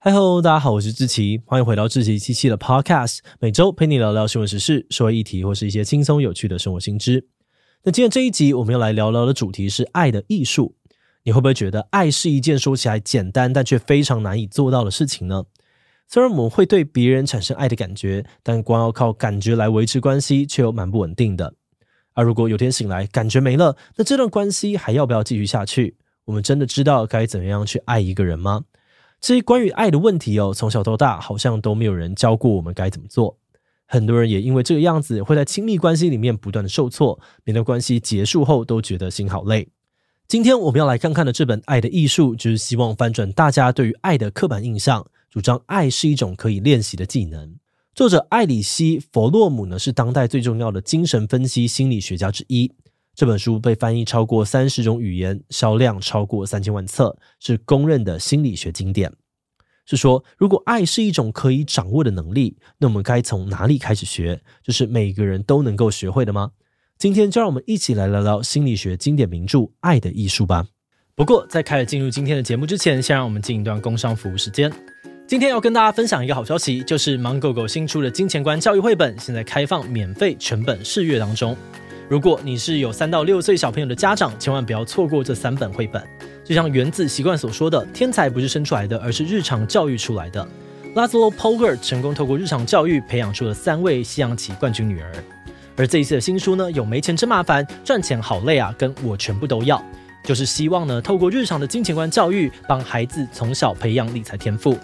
嗨喽，大家好，我是志奇，欢迎回到志奇七七的 Podcast，每周陪你聊聊新闻时事、社会议题或是一些轻松有趣的生活新知。那今天这一集我们要来聊聊的主题是爱的艺术。你会不会觉得爱是一件说起来简单，但却非常难以做到的事情呢？虽然我们会对别人产生爱的感觉，但光要靠感觉来维持关系，却又蛮不稳定的。而如果有天醒来，感觉没了，那这段关系还要不要继续下去？我们真的知道该怎么样去爱一个人吗？这些关于爱的问题哦，从小到大好像都没有人教过我们该怎么做。很多人也因为这个样子，会在亲密关系里面不断的受挫，每段关系结束后都觉得心好累。今天我们要来看看的这本《爱的艺术》，就是希望翻转大家对于爱的刻板印象。主张爱是一种可以练习的技能。作者艾里希·弗洛姆呢，是当代最重要的精神分析心理学家之一。这本书被翻译超过三十种语言，销量超过三千万册，是公认的心理学经典。是说，如果爱是一种可以掌握的能力，那我们该从哪里开始学？就是每个人都能够学会的吗？今天就让我们一起来聊聊心理学经典名著《爱的艺术》吧。不过，在开始进入今天的节目之前，先让我们进一段工商服务时间。今天要跟大家分享一个好消息，就是芒狗狗新出的金钱观教育绘本，现在开放免费全本试阅当中。如果你是有三到六岁小朋友的家长，千万不要错过这三本绘本。就像原子习惯所说的，天才不是生出来的，而是日常教育出来的。Laszlo poger 成功透过日常教育培养出了三位西洋棋冠军女儿。而这一次的新书呢，有没钱真麻烦，赚钱好累啊，跟我全部都要，就是希望呢，透过日常的金钱观教育，帮孩子从小培养理财天赋。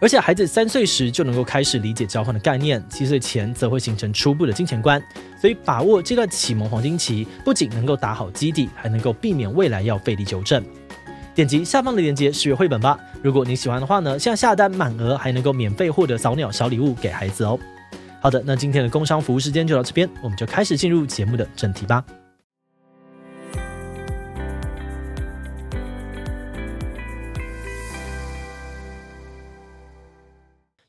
而且孩子三岁时就能够开始理解交换的概念，七岁前则会形成初步的金钱观。所以把握这段启蒙黄金期，不仅能够打好基底，还能够避免未来要费力纠正。点击下方的链接试阅绘本吧。如果你喜欢的话呢，现在下单满额还能够免费获得早鸟小礼物给孩子哦。好的，那今天的工商服务时间就到这边，我们就开始进入节目的正题吧。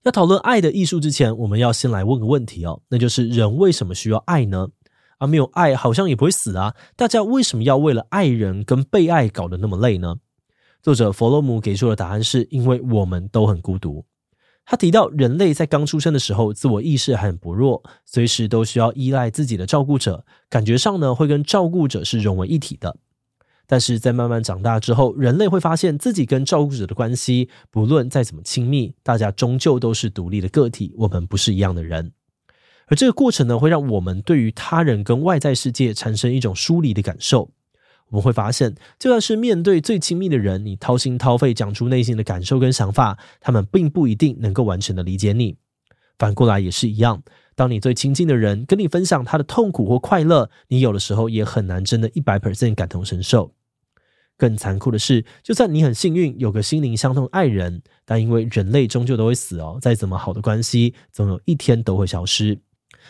要讨论爱的艺术之前，我们要先来问个问题哦，那就是人为什么需要爱呢？而、啊、没有爱，好像也不会死啊。大家为什么要为了爱人跟被爱搞得那么累呢？作者弗洛姆给出的答案是因为我们都很孤独。他提到，人类在刚出生的时候，自我意识很薄弱，随时都需要依赖自己的照顾者，感觉上呢，会跟照顾者是融为一体的。但是在慢慢长大之后，人类会发现自己跟照顾者的关系，不论再怎么亲密，大家终究都是独立的个体，我们不是一样的人。而这个过程呢，会让我们对于他人跟外在世界产生一种疏离的感受。我们会发现，就算是面对最亲密的人，你掏心掏肺讲出内心的感受跟想法，他们并不一定能够完全的理解你。反过来也是一样。当你最亲近的人跟你分享他的痛苦或快乐，你有的时候也很难真的一百 percent 感同身受。更残酷的是，就算你很幸运有个心灵相通的爱人，但因为人类终究都会死哦，再怎么好的关系，总有一天都会消失。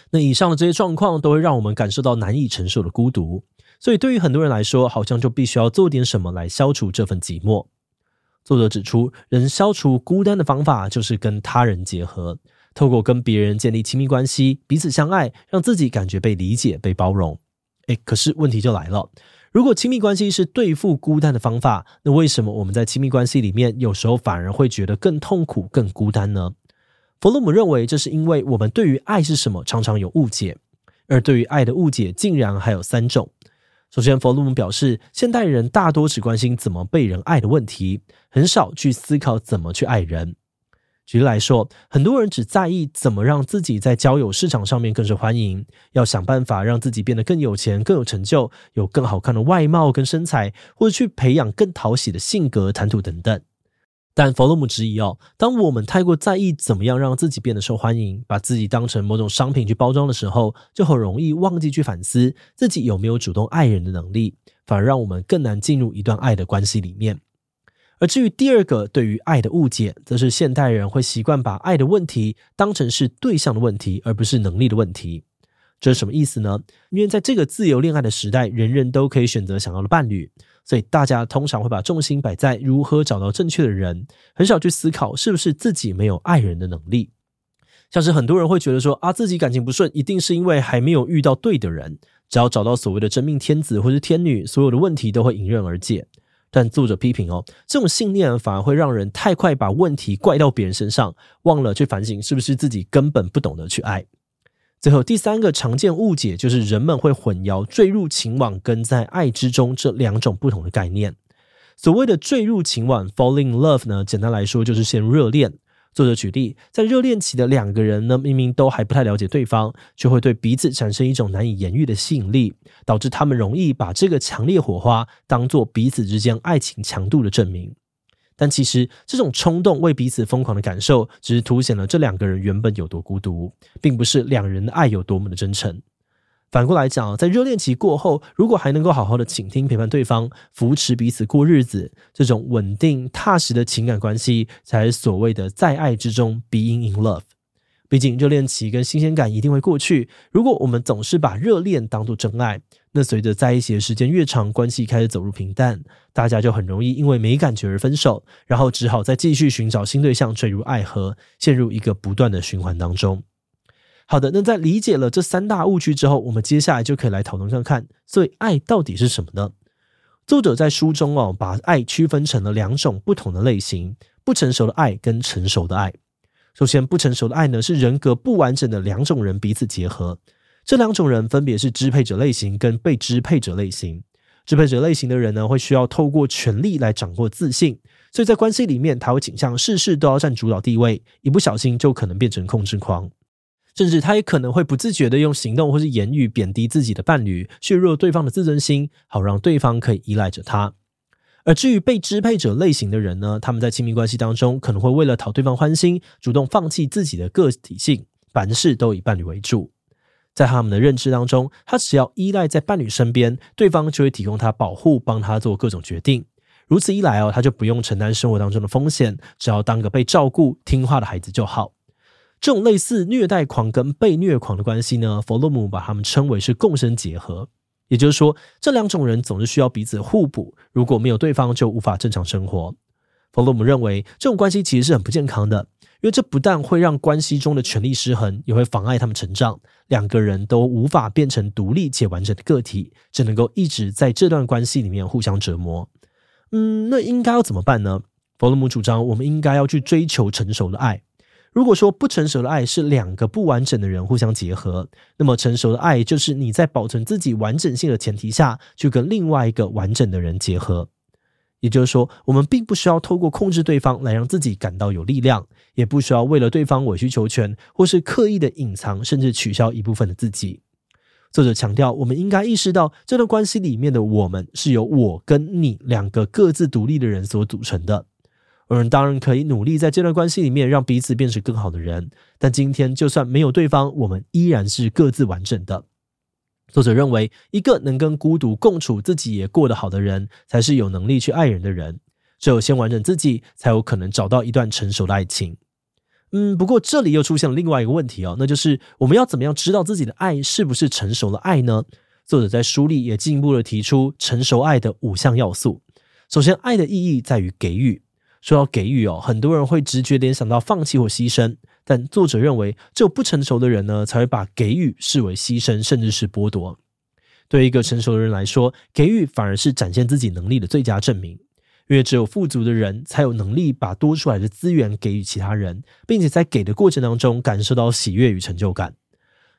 那以上的这些状况都会让我们感受到难以承受的孤独，所以对于很多人来说，好像就必须要做点什么来消除这份寂寞。作者指出，人消除孤单的方法就是跟他人结合。透过跟别人建立亲密关系，彼此相爱，让自己感觉被理解、被包容。诶，可是问题就来了，如果亲密关系是对付孤单的方法，那为什么我们在亲密关系里面有时候反而会觉得更痛苦、更孤单呢？弗洛姆认为，这是因为我们对于爱是什么常常有误解，而对于爱的误解竟然还有三种。首先，弗洛姆表示，现代人大多只关心怎么被人爱的问题，很少去思考怎么去爱人。举例来说，很多人只在意怎么让自己在交友市场上面更受欢迎，要想办法让自己变得更有钱、更有成就，有更好看的外貌跟身材，或者去培养更讨喜的性格、谈吐等等。但弗洛姆质疑哦，当我们太过在意怎么样让自己变得受欢迎，把自己当成某种商品去包装的时候，就很容易忘记去反思自己有没有主动爱人的能力，反而让我们更难进入一段爱的关系里面。而至于第二个对于爱的误解，则是现代人会习惯把爱的问题当成是对象的问题，而不是能力的问题。这是什么意思呢？因为在这个自由恋爱的时代，人人都可以选择想要的伴侣，所以大家通常会把重心摆在如何找到正确的人，很少去思考是不是自己没有爱人的能力。像是很多人会觉得说啊，自己感情不顺，一定是因为还没有遇到对的人，只要找到所谓的真命天子或是天女，所有的问题都会迎刃而解。但作者批评哦，这种信念反而会让人太快把问题怪到别人身上，忘了去反省是不是自己根本不懂得去爱。最后第三个常见误解就是人们会混淆坠入情网跟在爱之中这两种不同的概念。所谓的坠入情网 （falling in love） 呢，简单来说就是先热恋。作者举例，在热恋期的两个人呢，明明都还不太了解对方，却会对彼此产生一种难以言喻的吸引力，导致他们容易把这个强烈火花当做彼此之间爱情强度的证明。但其实，这种冲动为彼此疯狂的感受，只是凸显了这两个人原本有多孤独，并不是两人的爱有多么的真诚。反过来讲，在热恋期过后，如果还能够好好的倾听、陪伴对方，扶持彼此过日子，这种稳定踏实的情感关系，才是所谓的在爱之中 （being in love）。毕竟，热恋期跟新鲜感一定会过去。如果我们总是把热恋当作真爱，那随着在一起的时间越长，关系开始走入平淡，大家就很容易因为没感觉而分手，然后只好再继续寻找新对象，坠入爱河，陷入一个不断的循环当中。好的，那在理解了这三大误区之后，我们接下来就可以来讨论看看，所以爱到底是什么呢？作者在书中哦，把爱区分成了两种不同的类型：不成熟的爱跟成熟的爱。首先，不成熟的爱呢，是人格不完整的两种人彼此结合，这两种人分别是支配者类型跟被支配者类型。支配者类型的人呢，会需要透过权力来掌握自信，所以在关系里面，他会倾向事事都要占主导地位，一不小心就可能变成控制狂。甚至他也可能会不自觉的用行动或是言语贬低自己的伴侣，削弱对方的自尊心，好让对方可以依赖着他。而至于被支配者类型的人呢，他们在亲密关系当中可能会为了讨对方欢心，主动放弃自己的个体性，凡事都以伴侣为主。在他们的认知当中，他只要依赖在伴侣身边，对方就会提供他保护，帮他做各种决定。如此一来哦，他就不用承担生活当中的风险，只要当个被照顾、听话的孩子就好。这种类似虐待狂跟被虐狂的关系呢，弗洛姆把他们称为是共生结合，也就是说，这两种人总是需要彼此互补，如果没有对方，就无法正常生活。弗洛姆认为，这种关系其实是很不健康的，因为这不但会让关系中的权力失衡，也会妨碍他们成长，两个人都无法变成独立且完整的个体，只能够一直在这段关系里面互相折磨。嗯，那应该要怎么办呢？弗洛姆主张，我们应该要去追求成熟的爱。如果说不成熟的爱是两个不完整的人互相结合，那么成熟的爱就是你在保存自己完整性的前提下去跟另外一个完整的人结合。也就是说，我们并不需要透过控制对方来让自己感到有力量，也不需要为了对方委曲求全，或是刻意的隐藏甚至取消一部分的自己。作者强调，我们应该意识到这段关系里面的我们是由我跟你两个各自独立的人所组成的。我们当然可以努力在这段关系里面让彼此变成更好的人，但今天就算没有对方，我们依然是各自完整的。作者认为，一个能跟孤独共处、自己也过得好的人，才是有能力去爱人的人。只有先完整自己，才有可能找到一段成熟的爱情。嗯，不过这里又出现了另外一个问题哦，那就是我们要怎么样知道自己的爱是不是成熟的爱呢？作者在书里也进一步的提出成熟爱的五项要素。首先，爱的意义在于给予。说到给予哦，很多人会直觉联想到放弃或牺牲，但作者认为，只有不成熟的人呢，才会把给予视为牺牲，甚至是剥夺。对于一个成熟的人来说，给予反而是展现自己能力的最佳证明，因为只有富足的人才有能力把多出来的资源给予其他人，并且在给的过程当中感受到喜悦与成就感。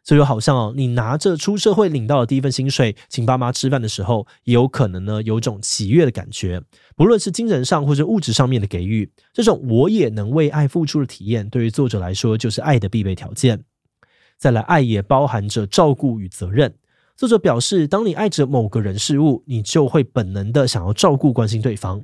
所以就好像哦，你拿着出社会领到的第一份薪水，请爸妈吃饭的时候，也有可能呢有种喜悦的感觉。不论是精神上或者物质上面的给予，这种我也能为爱付出的体验，对于作者来说就是爱的必备条件。再来，爱也包含着照顾与责任。作者表示，当你爱着某个人事物，你就会本能的想要照顾关心对方。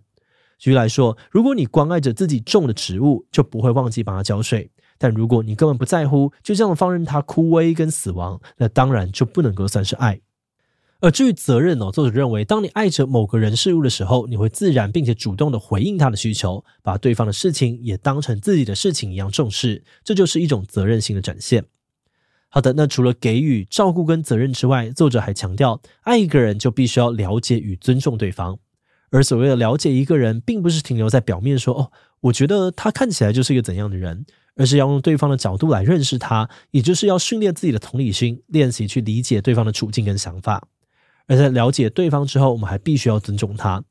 举例来说，如果你关爱着自己种的植物，就不会忘记帮它浇水。但如果你根本不在乎，就这样放任他枯萎跟死亡，那当然就不能够算是爱。而至于责任呢，作者认为，当你爱着某个人事物的时候，你会自然并且主动的回应他的需求，把对方的事情也当成自己的事情一样重视，这就是一种责任心的展现。好的，那除了给予、照顾跟责任之外，作者还强调，爱一个人就必须要了解与尊重对方。而所谓的了解一个人，并不是停留在表面说，哦，我觉得他看起来就是一个怎样的人。而是要用对方的角度来认识他，也就是要训练自己的同理心，练习去理解对方的处境跟想法。而在了解对方之后，我们还必须要尊重他。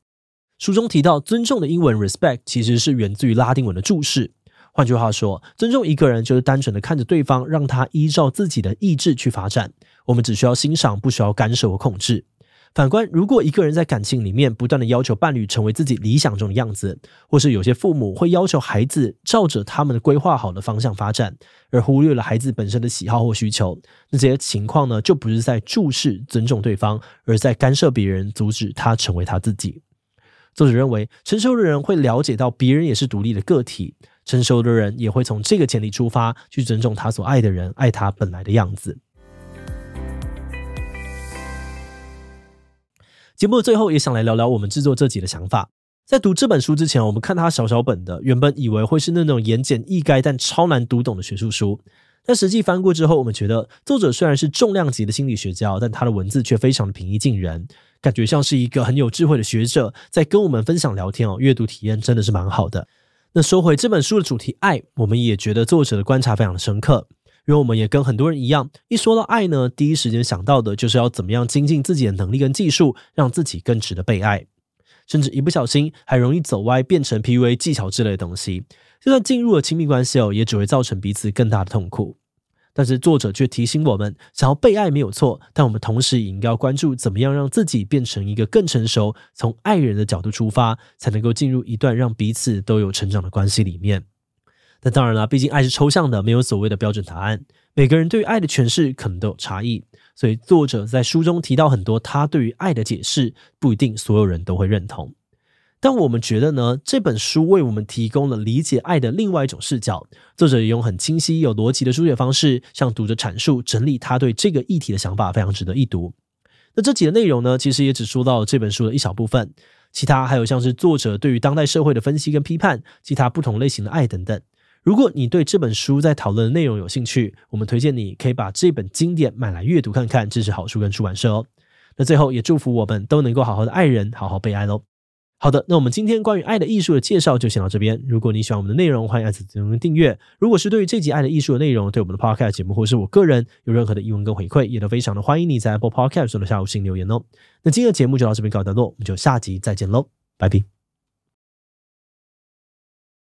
书中提到，尊重的英文 respect 其实是源自于拉丁文的注视。换句话说，尊重一个人就是单纯的看着对方，让他依照自己的意志去发展。我们只需要欣赏，不需要干涉和控制。反观，如果一个人在感情里面不断的要求伴侣成为自己理想中的样子，或是有些父母会要求孩子照着他们的规划好的方向发展，而忽略了孩子本身的喜好或需求，那这些情况呢，就不是在注视尊重对方，而在干涉别人，阻止他成为他自己。作者认为，成熟的人会了解到别人也是独立的个体，成熟的人也会从这个前提出发，去尊重他所爱的人，爱他本来的样子。节目的最后也想来聊聊我们制作这集的想法。在读这本书之前，我们看它小小本的，原本以为会是那种言简意赅但超难读懂的学术书。但实际翻过之后，我们觉得作者虽然是重量级的心理学家，但他的文字却非常的平易近人，感觉像是一个很有智慧的学者在跟我们分享聊天哦。阅读体验真的是蛮好的。那说回这本书的主题爱，我们也觉得作者的观察非常的深刻。因为我们也跟很多人一样，一说到爱呢，第一时间想到的就是要怎么样精进自己的能力跟技术，让自己更值得被爱，甚至一不小心还容易走歪，变成 PUA 技巧之类的东西。就算进入了亲密关系哦，也只会造成彼此更大的痛苦。但是作者却提醒我们，想要被爱没有错，但我们同时也应该要关注怎么样让自己变成一个更成熟，从爱人的角度出发，才能够进入一段让彼此都有成长的关系里面。那当然了，毕竟爱是抽象的，没有所谓的标准答案。每个人对于爱的诠释可能都有差异，所以作者在书中提到很多他对于爱的解释，不一定所有人都会认同。但我们觉得呢，这本书为我们提供了理解爱的另外一种视角。作者也用很清晰、有逻辑的书写方式，向读者阐述、整理他对这个议题的想法，非常值得一读。那这集的内容呢，其实也只说到这本书的一小部分，其他还有像是作者对于当代社会的分析跟批判，其他不同类型的爱等等。如果你对这本书在讨论的内容有兴趣，我们推荐你可以把这本经典买来阅读看看，支持好书跟出版社哦。那最后也祝福我们都能够好好的爱人，好好被爱喽。好的，那我们今天关于爱的艺术的介绍就先到这边。如果你喜欢我们的内容，欢迎按此订阅。如果是对于这集爱的艺术的内容，对我们的 Podcast 节目或是我个人有任何的疑问跟回馈，也都非常的欢迎你在 Apple Podcast 中的下午新留言哦。那今天的节目就到这边告一段落，我们就下集再见喽，拜拜。